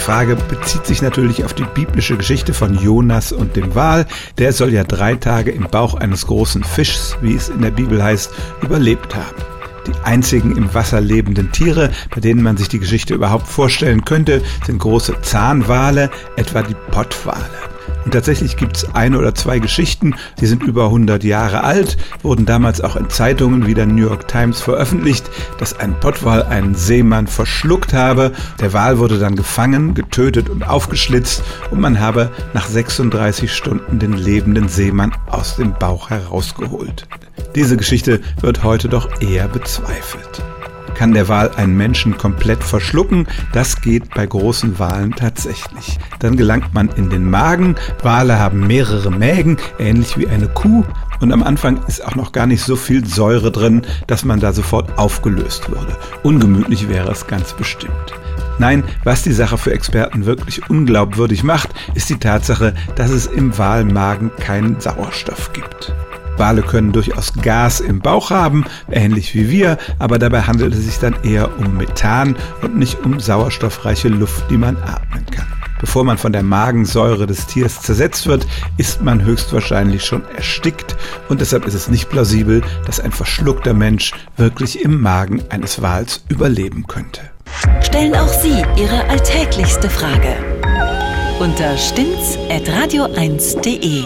Frage bezieht sich natürlich auf die biblische Geschichte von Jonas und dem Wal. Der soll ja drei Tage im Bauch eines großen Fischs, wie es in der Bibel heißt, überlebt haben. Die einzigen im Wasser lebenden Tiere, bei denen man sich die Geschichte überhaupt vorstellen könnte, sind große Zahnwale, etwa die Pottwale. Und tatsächlich gibt es eine oder zwei Geschichten, die sind über 100 Jahre alt, wurden damals auch in Zeitungen wie der New York Times veröffentlicht, dass ein Pottwal einen Seemann verschluckt habe. Der Wal wurde dann gefangen, getötet und aufgeschlitzt und man habe nach 36 Stunden den lebenden Seemann aus dem Bauch herausgeholt. Diese Geschichte wird heute doch eher bezweifelt kann der Wal einen Menschen komplett verschlucken. Das geht bei großen Walen tatsächlich. Dann gelangt man in den Magen. Wale haben mehrere Mägen, ähnlich wie eine Kuh. Und am Anfang ist auch noch gar nicht so viel Säure drin, dass man da sofort aufgelöst würde. Ungemütlich wäre es ganz bestimmt. Nein, was die Sache für Experten wirklich unglaubwürdig macht, ist die Tatsache, dass es im Walmagen keinen Sauerstoff gibt. Wale können durchaus Gas im Bauch haben, ähnlich wie wir, aber dabei handelt es sich dann eher um Methan und nicht um sauerstoffreiche Luft, die man atmen kann. Bevor man von der Magensäure des Tiers zersetzt wird, ist man höchstwahrscheinlich schon erstickt und deshalb ist es nicht plausibel, dass ein verschluckter Mensch wirklich im Magen eines Wals überleben könnte. Stellen auch Sie Ihre alltäglichste Frage unter stimmtz.radio1.de.